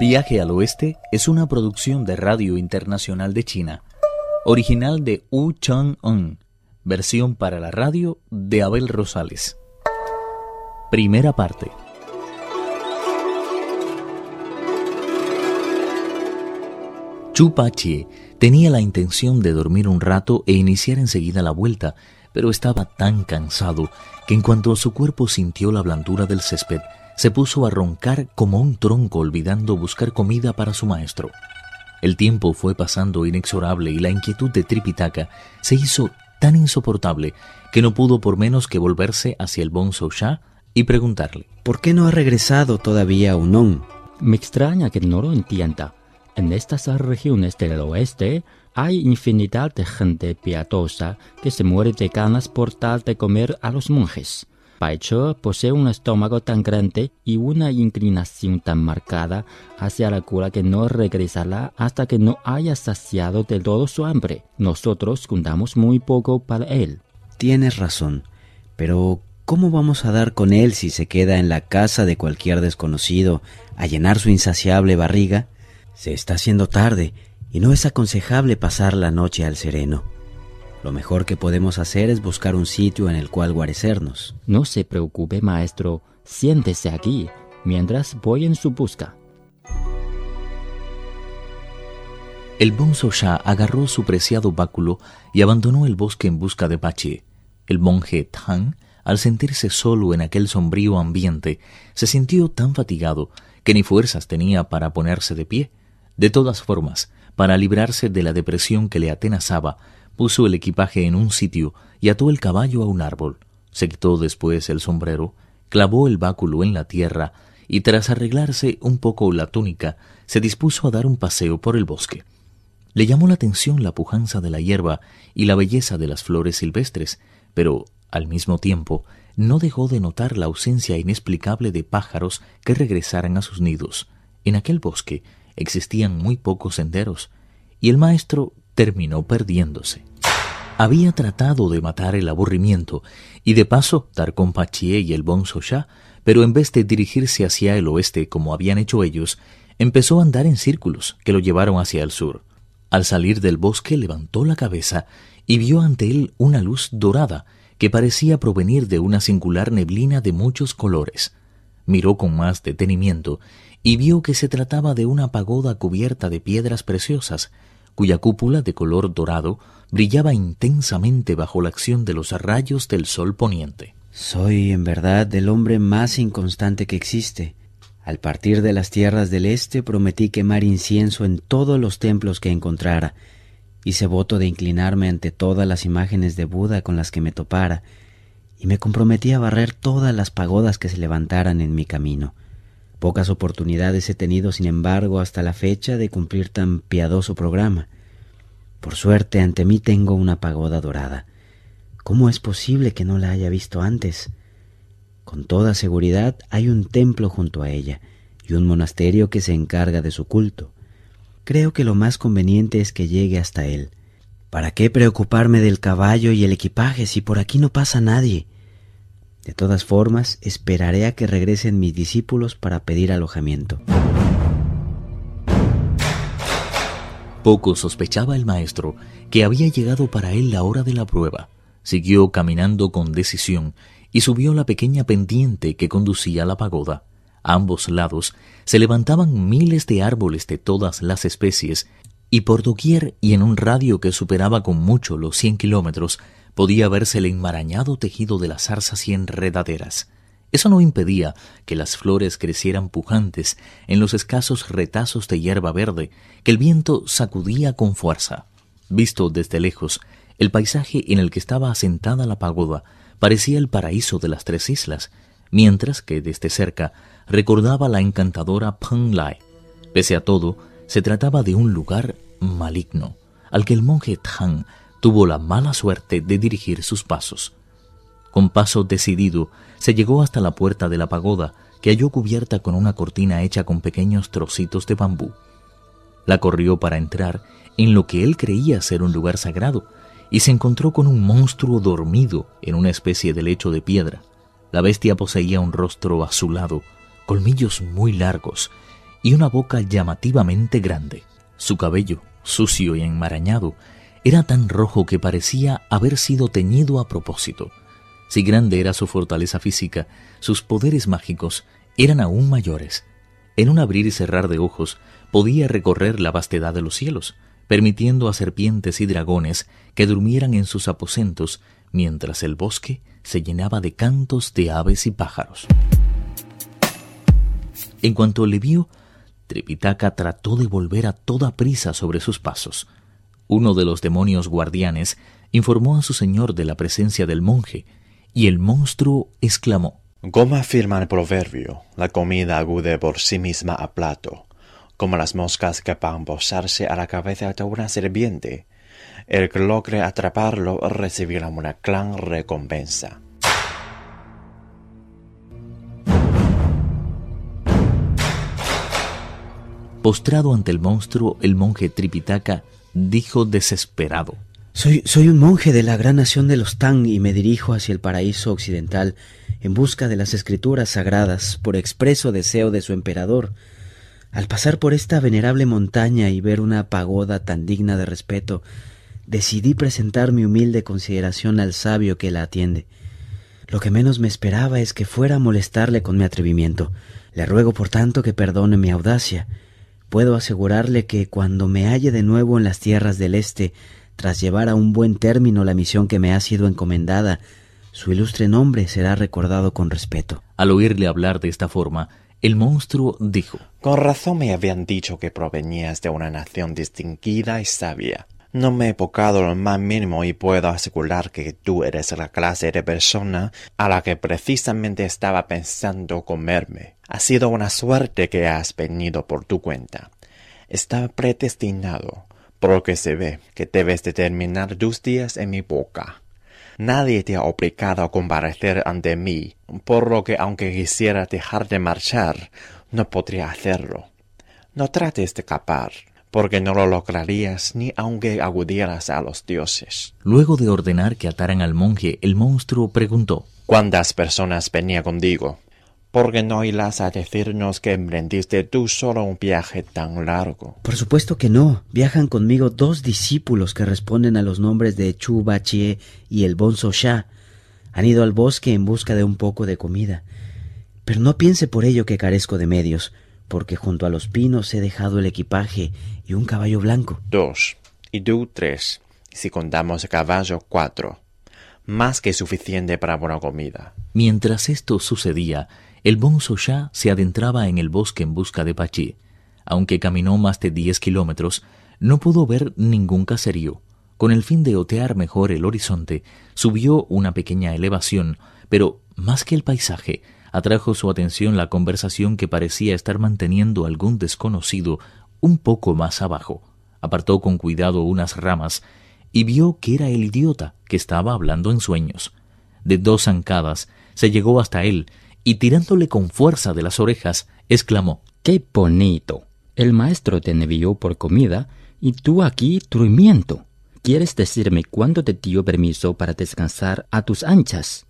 Viaje al Oeste es una producción de Radio Internacional de China, original de Wu Chang-un, versión para la radio de Abel Rosales. Primera parte. Chu Pachie tenía la intención de dormir un rato e iniciar enseguida la vuelta, pero estaba tan cansado que en cuanto su cuerpo sintió la blandura del césped, se puso a roncar como un tronco olvidando buscar comida para su maestro. El tiempo fue pasando inexorable y la inquietud de Tripitaka se hizo tan insoportable que no pudo por menos que volverse hacia el Bonzo Shah y preguntarle: ¿Por qué no ha regresado todavía Unón? Me extraña que no lo entienda. En estas regiones del oeste hay infinidad de gente piadosa que se muere de ganas por tal de comer a los monjes. Paicho posee un estómago tan grande y una inclinación tan marcada hacia la cura que no regresará hasta que no haya saciado de todo su hambre. Nosotros contamos muy poco para él. Tienes razón, pero ¿cómo vamos a dar con él si se queda en la casa de cualquier desconocido a llenar su insaciable barriga? Se está haciendo tarde y no es aconsejable pasar la noche al sereno. Lo mejor que podemos hacer es buscar un sitio en el cual guarecernos. No se preocupe, maestro. Siéntese aquí mientras voy en su busca. El Bonzo Shah agarró su preciado báculo y abandonó el bosque en busca de Pache. El monje Tang, al sentirse solo en aquel sombrío ambiente, se sintió tan fatigado que ni fuerzas tenía para ponerse de pie. De todas formas, para librarse de la depresión que le atenazaba, puso el equipaje en un sitio y ató el caballo a un árbol. Se quitó después el sombrero, clavó el báculo en la tierra y tras arreglarse un poco la túnica, se dispuso a dar un paseo por el bosque. Le llamó la atención la pujanza de la hierba y la belleza de las flores silvestres, pero, al mismo tiempo, no dejó de notar la ausencia inexplicable de pájaros que regresaran a sus nidos. En aquel bosque existían muy pocos senderos, y el maestro terminó perdiéndose. Había tratado de matar el aburrimiento y de paso dar con Pachie y el Bonzo Shah, pero en vez de dirigirse hacia el oeste como habían hecho ellos, empezó a andar en círculos que lo llevaron hacia el sur. Al salir del bosque levantó la cabeza y vio ante él una luz dorada que parecía provenir de una singular neblina de muchos colores. Miró con más detenimiento y vio que se trataba de una pagoda cubierta de piedras preciosas, cuya cúpula de color dorado brillaba intensamente bajo la acción de los rayos del sol poniente. Soy, en verdad, el hombre más inconstante que existe. Al partir de las tierras del este prometí quemar incienso en todos los templos que encontrara. Hice voto de inclinarme ante todas las imágenes de Buda con las que me topara, y me comprometí a barrer todas las pagodas que se levantaran en mi camino. Pocas oportunidades he tenido, sin embargo, hasta la fecha de cumplir tan piadoso programa. Por suerte, ante mí tengo una pagoda dorada. ¿Cómo es posible que no la haya visto antes? Con toda seguridad hay un templo junto a ella y un monasterio que se encarga de su culto. Creo que lo más conveniente es que llegue hasta él. ¿Para qué preocuparme del caballo y el equipaje si por aquí no pasa nadie? De todas formas, esperaré a que regresen mis discípulos para pedir alojamiento. Poco sospechaba el maestro que había llegado para él la hora de la prueba. Siguió caminando con decisión y subió la pequeña pendiente que conducía a la pagoda. A ambos lados se levantaban miles de árboles de todas las especies, y por doquier y en un radio que superaba con mucho los cien kilómetros podía verse el enmarañado tejido de las zarzas y enredaderas. Eso no impedía que las flores crecieran pujantes en los escasos retazos de hierba verde que el viento sacudía con fuerza. Visto desde lejos, el paisaje en el que estaba asentada la pagoda parecía el paraíso de las tres islas, mientras que desde cerca recordaba la encantadora Lai. Pese a todo, se trataba de un lugar maligno, al que el monje Tang tuvo la mala suerte de dirigir sus pasos. Con paso decidido, se llegó hasta la puerta de la pagoda, que halló cubierta con una cortina hecha con pequeños trocitos de bambú. La corrió para entrar en lo que él creía ser un lugar sagrado, y se encontró con un monstruo dormido en una especie de lecho de piedra. La bestia poseía un rostro azulado, colmillos muy largos y una boca llamativamente grande. Su cabello, sucio y enmarañado, era tan rojo que parecía haber sido teñido a propósito. Si grande era su fortaleza física, sus poderes mágicos eran aún mayores. En un abrir y cerrar de ojos podía recorrer la vastedad de los cielos, permitiendo a serpientes y dragones que durmieran en sus aposentos mientras el bosque se llenaba de cantos de aves y pájaros. En cuanto le vio, Tripitaka trató de volver a toda prisa sobre sus pasos. Uno de los demonios guardianes informó a su señor de la presencia del monje, y el monstruo exclamó Como afirma el proverbio, la comida agude por sí misma a plato, como las moscas que van posarse a la cabeza de una serpiente. El que logre atraparlo recibirá una gran recompensa. Postrado ante el monstruo, el monje Tripitaka dijo desesperado. Soy, soy un monje de la gran nación de los Tang y me dirijo hacia el paraíso occidental en busca de las escrituras sagradas por expreso deseo de su emperador. Al pasar por esta venerable montaña y ver una pagoda tan digna de respeto, decidí presentar mi humilde consideración al sabio que la atiende. Lo que menos me esperaba es que fuera a molestarle con mi atrevimiento. Le ruego por tanto que perdone mi audacia Puedo asegurarle que cuando me halle de nuevo en las tierras del Este, tras llevar a un buen término la misión que me ha sido encomendada, su ilustre nombre será recordado con respeto. Al oírle hablar de esta forma, el monstruo dijo Con razón me habían dicho que provenías de una nación distinguida y sabia. No me he pocado lo más mínimo y puedo asegurar que tú eres la clase de persona a la que precisamente estaba pensando comerme. Ha sido una suerte que has venido por tu cuenta. Estaba predestinado, porque se ve que debes de terminar tus días en mi boca. Nadie te ha obligado a comparecer ante mí, por lo que aunque quisiera dejar de marchar, no podría hacerlo. No trates de escapar porque no lo lograrías ni aunque agudieras a los dioses. Luego de ordenar que ataran al monje, el monstruo preguntó ¿Cuántas personas venía contigo? Porque no irás a decirnos que emprendiste tú solo un viaje tan largo. Por supuesto que no. Viajan conmigo dos discípulos que responden a los nombres de Chu Bachie y el Bonzo Sha. Han ido al bosque en busca de un poco de comida. Pero no piense por ello que carezco de medios porque junto a los pinos he dejado el equipaje y un caballo blanco. Dos. Y tú tres. Si contamos el caballo, cuatro. Más que suficiente para buena comida. Mientras esto sucedía, el bonzo ya se adentraba en el bosque en busca de Pachi. Aunque caminó más de diez kilómetros, no pudo ver ningún caserío. Con el fin de otear mejor el horizonte, subió una pequeña elevación, pero más que el paisaje, atrajo su atención la conversación que parecía estar manteniendo algún desconocido un poco más abajo. Apartó con cuidado unas ramas y vio que era el idiota que estaba hablando en sueños. De dos zancadas se llegó hasta él y tirándole con fuerza de las orejas, exclamó ¡Qué bonito! El maestro te envió por comida y tú aquí durmiendo. ¿Quieres decirme cuándo te dio permiso para descansar a tus anchas?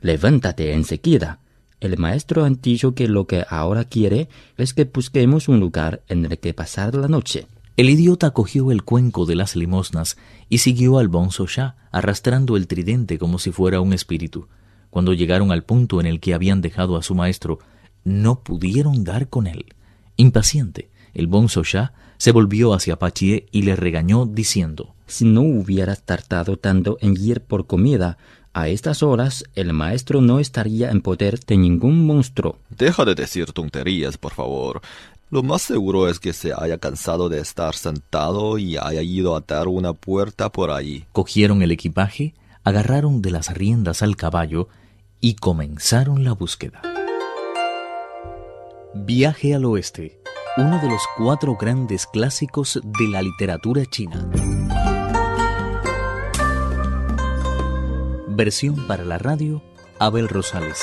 Levántate enseguida el maestro ha dicho que lo que ahora quiere es que busquemos un lugar en el que pasar la noche. El idiota cogió el cuenco de las limosnas y siguió al bonzo ya, arrastrando el tridente como si fuera un espíritu. Cuando llegaron al punto en el que habían dejado a su maestro, no pudieron dar con él. Impaciente, el bonzo ya se volvió hacia Pachie y le regañó diciendo Si no hubieras tardado tanto en ir por comida, a estas horas el maestro no estaría en poder de ningún monstruo. Deja de decir tonterías, por favor. Lo más seguro es que se haya cansado de estar sentado y haya ido a dar una puerta por allí. Cogieron el equipaje, agarraron de las riendas al caballo y comenzaron la búsqueda. Viaje al oeste, uno de los cuatro grandes clásicos de la literatura china. Versión para la radio, Abel Rosales.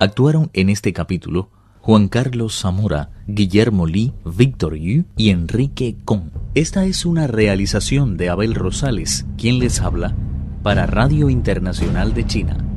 Actuaron en este capítulo Juan Carlos Zamora, Guillermo Lee, Víctor Yu y Enrique Con. Esta es una realización de Abel Rosales, quien les habla, para Radio Internacional de China.